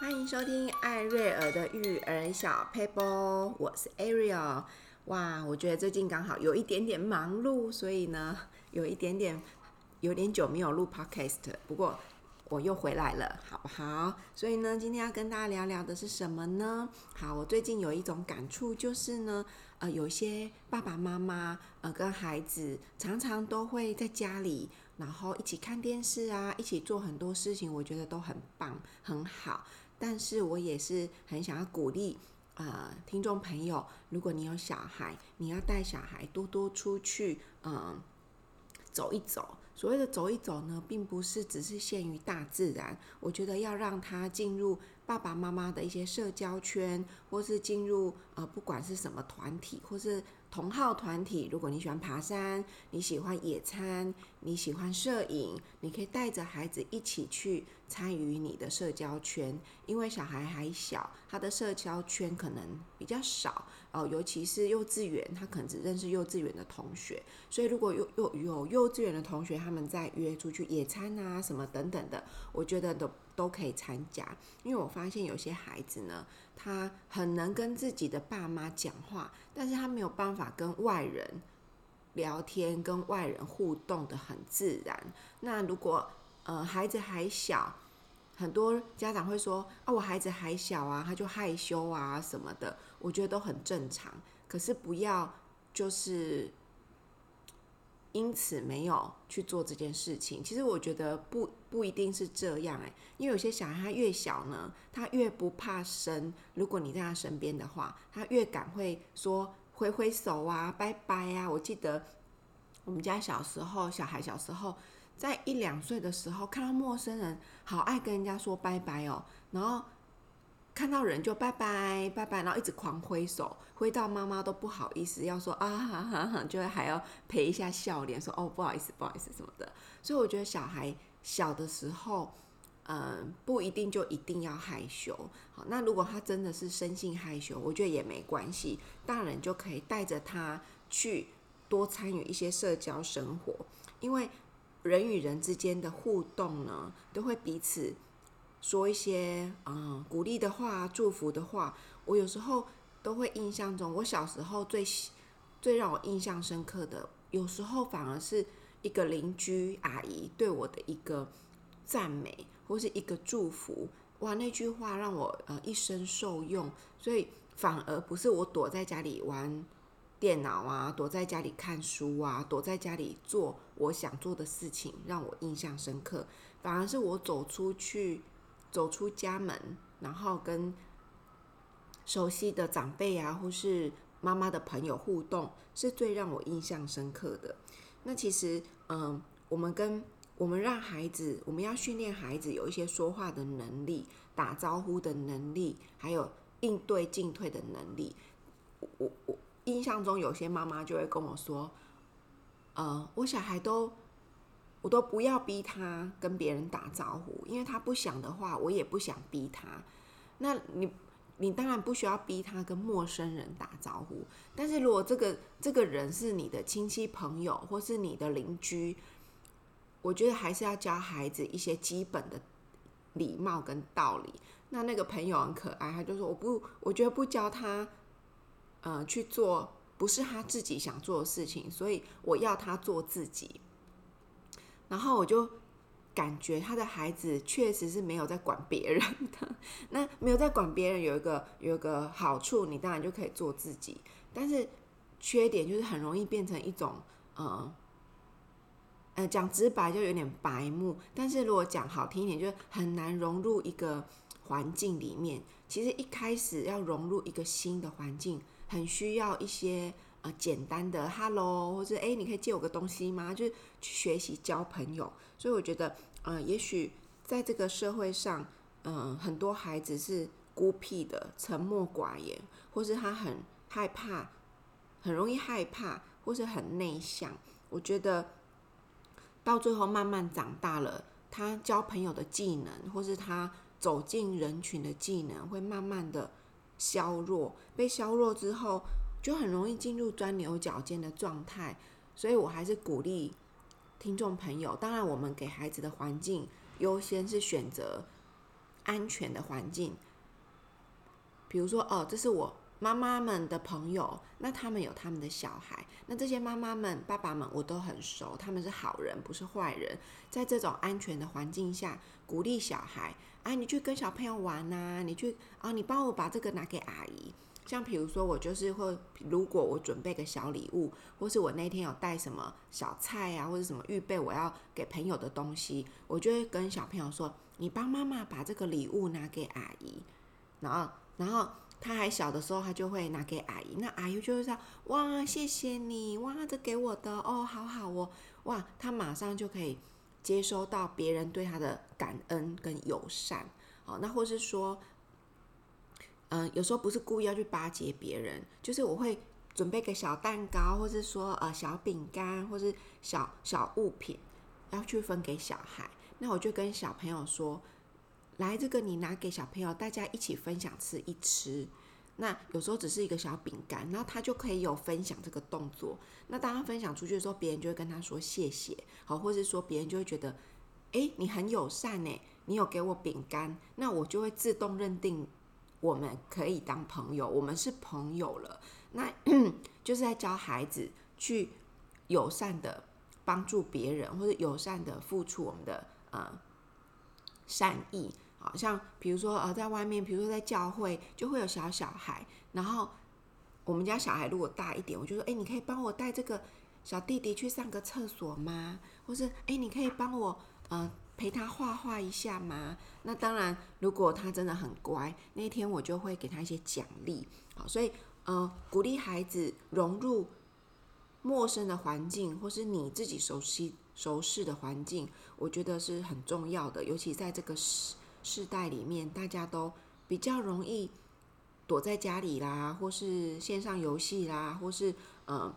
欢迎收听艾瑞尔的育儿小 paper，，我是 Ariel。哇，我觉得最近刚好有一点点忙碌，所以呢，有一点点有点久没有录 Podcast。不过我又回来了，好不好？所以呢，今天要跟大家聊聊的是什么呢？好，我最近有一种感触，就是呢，呃，有些爸爸妈妈呃跟孩子常常都会在家里，然后一起看电视啊，一起做很多事情，我觉得都很棒，很好。但是我也是很想要鼓励。呃，听众朋友，如果你有小孩，你要带小孩多多出去，嗯、呃，走一走。所谓的走一走呢，并不是只是限于大自然。我觉得要让他进入爸爸妈妈的一些社交圈，或是进入呃，不管是什么团体，或是。同好团体，如果你喜欢爬山，你喜欢野餐，你喜欢摄影，你可以带着孩子一起去参与你的社交圈。因为小孩还小，他的社交圈可能比较少哦，尤其是幼稚园，他可能只认识幼稚园的同学。所以如果有有有幼稚园的同学，他们在约出去野餐啊什么等等的，我觉得都都可以参加。因为我发现有些孩子呢，他很能跟自己的爸妈讲话，但是他没有办法跟外人聊天，跟外人互动得很自然。那如果呃孩子还小，很多家长会说啊，我孩子还小啊，他就害羞啊什么的，我觉得都很正常。可是不要就是。因此没有去做这件事情。其实我觉得不不一定是这样哎，因为有些小孩他越小呢，他越不怕生。如果你在他身边的话，他越敢会说挥挥手啊、拜拜啊。我记得我们家小时候，小孩小时候在一两岁的时候，看到陌生人，好爱跟人家说拜拜哦，然后。看到人就拜拜拜拜，然后一直狂挥手，挥到妈妈都不好意思，要说啊哈哈哈，就会还要陪一下笑脸，说哦不好意思不好意思什么的。所以我觉得小孩小的时候，嗯，不一定就一定要害羞。好，那如果他真的是生性害羞，我觉得也没关系，大人就可以带着他去多参与一些社交生活，因为人与人之间的互动呢，都会彼此。说一些嗯鼓励的话、祝福的话，我有时候都会印象中，我小时候最最让我印象深刻的，有时候反而是一个邻居阿姨对我的一个赞美或是一个祝福，哇，那句话让我呃一生受用，所以反而不是我躲在家里玩电脑啊，躲在家里看书啊，躲在家里做我想做的事情让我印象深刻，反而是我走出去。走出家门，然后跟熟悉的长辈啊，或是妈妈的朋友互动，是最让我印象深刻的。那其实，嗯，我们跟我们让孩子，我们要训练孩子有一些说话的能力、打招呼的能力，还有应对进退的能力。我我印象中有些妈妈就会跟我说，呃，我小孩都。我都不要逼他跟别人打招呼，因为他不想的话，我也不想逼他。那你，你当然不需要逼他跟陌生人打招呼。但是如果这个这个人是你的亲戚朋友或是你的邻居，我觉得还是要教孩子一些基本的礼貌跟道理。那那个朋友很可爱，他就说我不，我觉得不教他，呃，去做不是他自己想做的事情，所以我要他做自己。然后我就感觉他的孩子确实是没有在管别人的。那没有在管别人有一个有一个好处，你当然就可以做自己。但是缺点就是很容易变成一种呃呃讲直白就有点白目。但是如果讲好听一点，就很难融入一个环境里面。其实一开始要融入一个新的环境，很需要一些。呃，简单的 “hello” 或者“哎，你可以借我个东西吗？”就是去学习交朋友。所以我觉得，呃，也许在这个社会上，嗯、很多孩子是孤僻的、沉默寡言，或是他很害怕、很容易害怕，或是很内向。我觉得到最后慢慢长大了，他交朋友的技能，或是他走进人群的技能，会慢慢的削弱。被削弱之后，就很容易进入钻牛角尖的状态，所以我还是鼓励听众朋友，当然我们给孩子的环境优先是选择安全的环境。比如说，哦，这是我妈妈们的朋友，那他们有他们的小孩，那这些妈妈们、爸爸们我都很熟，他们是好人，不是坏人。在这种安全的环境下，鼓励小孩，哎，你去跟小朋友玩呐，你去啊，你帮我把这个拿给阿姨。像比如说，我就是会，如果我准备个小礼物，或是我那天有带什么小菜啊，或者什么预备我要给朋友的东西，我就会跟小朋友说：“你帮妈妈把这个礼物拿给阿姨。”然后，然后他还小的时候，他就会拿给阿姨。那阿姨就会说：“哇，谢谢你，哇，这给我的哦，好好哦，哇。”他马上就可以接收到别人对他的感恩跟友善。好，那或是说。嗯，有时候不是故意要去巴结别人，就是我会准备个小蛋糕，或是说呃小饼干，或是小小物品，要去分给小孩。那我就跟小朋友说，来，这个你拿给小朋友，大家一起分享吃一吃。那有时候只是一个小饼干，然后他就可以有分享这个动作。那当他分享出去的时候，别人就会跟他说谢谢，好，或是说别人就会觉得，哎，你很友善呢，你有给我饼干，那我就会自动认定。我们可以当朋友，我们是朋友了。那 就是在教孩子去友善的帮助别人，或者友善的付出我们的呃善意。好像比如说呃，在外面，比如说在教会，就会有小小孩。然后我们家小孩如果大一点，我就说：哎，你可以帮我带这个小弟弟去上个厕所吗？或是哎，你可以帮我呃。陪他画画一下嘛。那当然，如果他真的很乖，那天我就会给他一些奖励。好，所以呃，鼓励孩子融入陌生的环境，或是你自己熟悉、熟悉的环境，我觉得是很重要的。尤其在这个世世代里面，大家都比较容易躲在家里啦，或是线上游戏啦，或是呃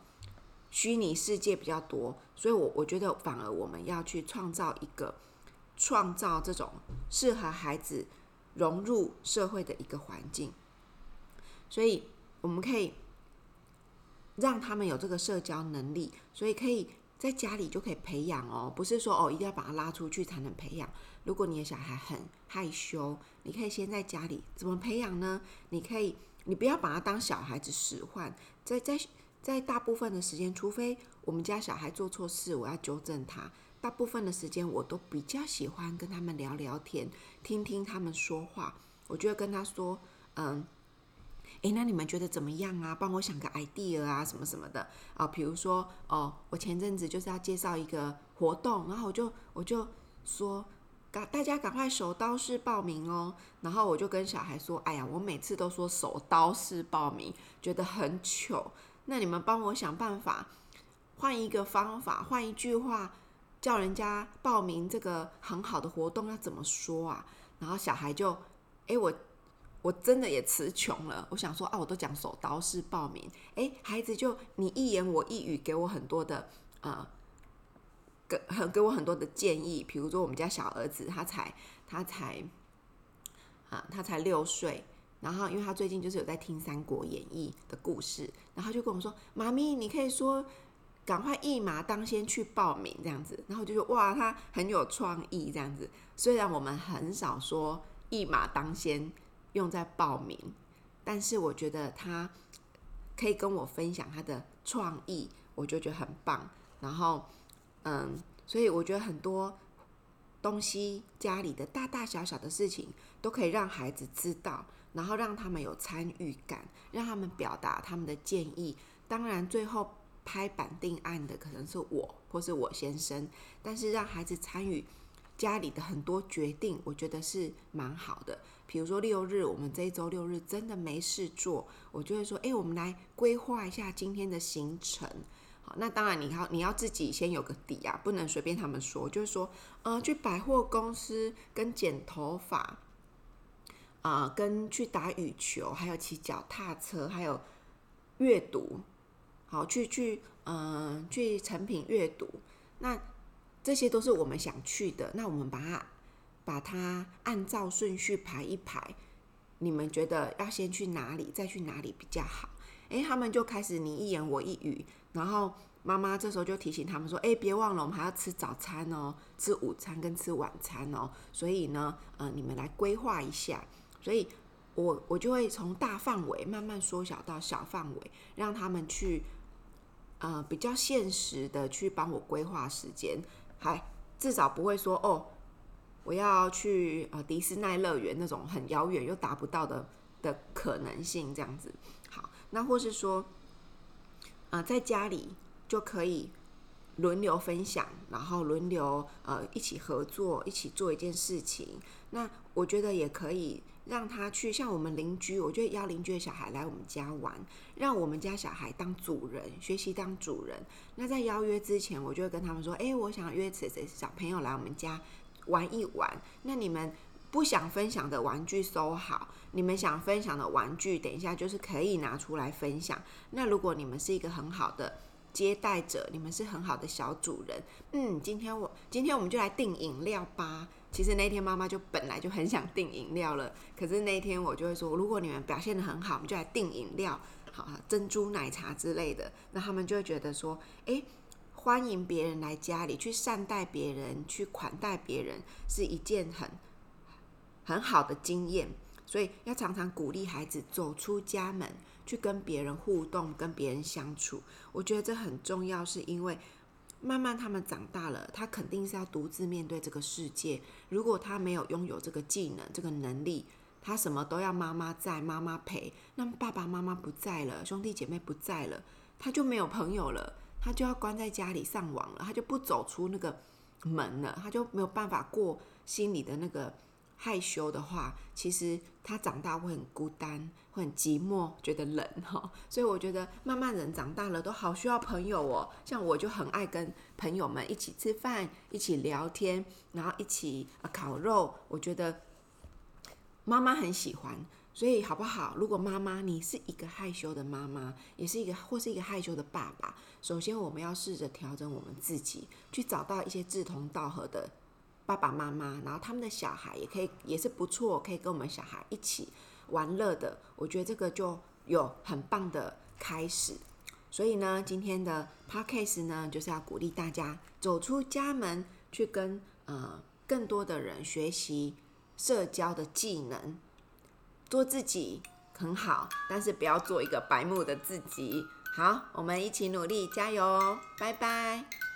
虚拟世界比较多。所以我我觉得，反而我们要去创造一个。创造这种适合孩子融入社会的一个环境，所以我们可以让他们有这个社交能力，所以可以在家里就可以培养哦，不是说哦一定要把他拉出去才能培养。如果你的小孩很害羞，你可以先在家里怎么培养呢？你可以，你不要把他当小孩子使唤，在在在大部分的时间，除非我们家小孩做错事，我要纠正他。大部分的时间，我都比较喜欢跟他们聊聊天，听听他们说话。我就会跟他说：“嗯，诶，那你们觉得怎么样啊？帮我想个 idea 啊，什么什么的啊。比如说，哦，我前阵子就是要介绍一个活动，然后我就我就说，赶大家赶快手刀式报名哦。然后我就跟小孩说：哎呀，我每次都说手刀式报名，觉得很糗。那你们帮我想办法，换一个方法，换一句话。”叫人家报名这个很好的活动要怎么说啊？然后小孩就，哎，我我真的也词穷了。我想说啊，我都讲手刀式报名，哎，孩子就你一言我一语，给我很多的呃，给很给我很多的建议。比如说我们家小儿子，他才他才啊，他才六岁，然后因为他最近就是有在听《三国演义》的故事，然后就跟我说：“妈咪，你可以说。”赶快一马当先去报名这样子，然后就说哇，他很有创意这样子。虽然我们很少说一马当先用在报名，但是我觉得他可以跟我分享他的创意，我就觉得很棒。然后，嗯，所以我觉得很多东西家里的大大小小的事情都可以让孩子知道，然后让他们有参与感，让他们表达他们的建议。当然，最后。拍板定案的可能是我或是我先生，但是让孩子参与家里的很多决定，我觉得是蛮好的。比如说六日，我们这一周六日真的没事做，我就会说：“哎，我们来规划一下今天的行程。”好，那当然你要你要自己先有个底啊，不能随便他们说。就是说，呃，去百货公司跟剪头发，啊、跟去打羽球，还有骑脚踏车，还有阅读。好，去去，嗯、去成品阅读，那这些都是我们想去的。那我们把它把它按照顺序排一排。你们觉得要先去哪里，再去哪里比较好？诶，他们就开始你一言我一语，然后妈妈这时候就提醒他们说，诶，别忘了我们还要吃早餐哦，吃午餐跟吃晚餐哦，所以呢，呃，你们来规划一下。所以我我就会从大范围慢慢缩小到小范围，让他们去，呃，比较现实的去帮我规划时间，还至少不会说哦。我要去呃迪士尼乐园那种很遥远又达不到的的可能性，这样子好。那或是说，呃，在家里就可以轮流分享，然后轮流呃一起合作，一起做一件事情。那我觉得也可以让他去像我们邻居，我觉得邀邻居的小孩来我们家玩，让我们家小孩当主人，学习当主人。那在邀约之前，我就会跟他们说，哎，我想约谁谁小朋友来我们家。玩一玩，那你们不想分享的玩具收好，你们想分享的玩具，等一下就是可以拿出来分享。那如果你们是一个很好的接待者，你们是很好的小主人，嗯，今天我今天我们就来订饮料吧。其实那天妈妈就本来就很想订饮料了，可是那天我就会说，如果你们表现得很好，我们就来订饮料，好，珍珠奶茶之类的。那他们就会觉得说，诶。欢迎别人来家里，去善待别人，去款待别人，是一件很很好的经验。所以要常常鼓励孩子走出家门，去跟别人互动，跟别人相处。我觉得这很重要，是因为慢慢他们长大了，他肯定是要独自面对这个世界。如果他没有拥有这个技能、这个能力，他什么都要妈妈在、妈妈陪，那么爸爸妈妈不在了，兄弟姐妹不在了，他就没有朋友了。他就要关在家里上网了，他就不走出那个门了，他就没有办法过心里的那个害羞的话，其实他长大会很孤单，会很寂寞，觉得冷哈。所以我觉得慢慢人长大了都好需要朋友哦，像我就很爱跟朋友们一起吃饭，一起聊天，然后一起烤肉，我觉得妈妈很喜欢。所以好不好？如果妈妈你是一个害羞的妈妈，也是一个或是一个害羞的爸爸，首先我们要试着调整我们自己，去找到一些志同道合的爸爸妈妈，然后他们的小孩也可以也是不错，可以跟我们小孩一起玩乐的。我觉得这个就有很棒的开始。所以呢，今天的 podcast 呢，就是要鼓励大家走出家门，去跟呃更多的人学习社交的技能。做自己很好，但是不要做一个白目的自己。好，我们一起努力，加油哦！拜拜。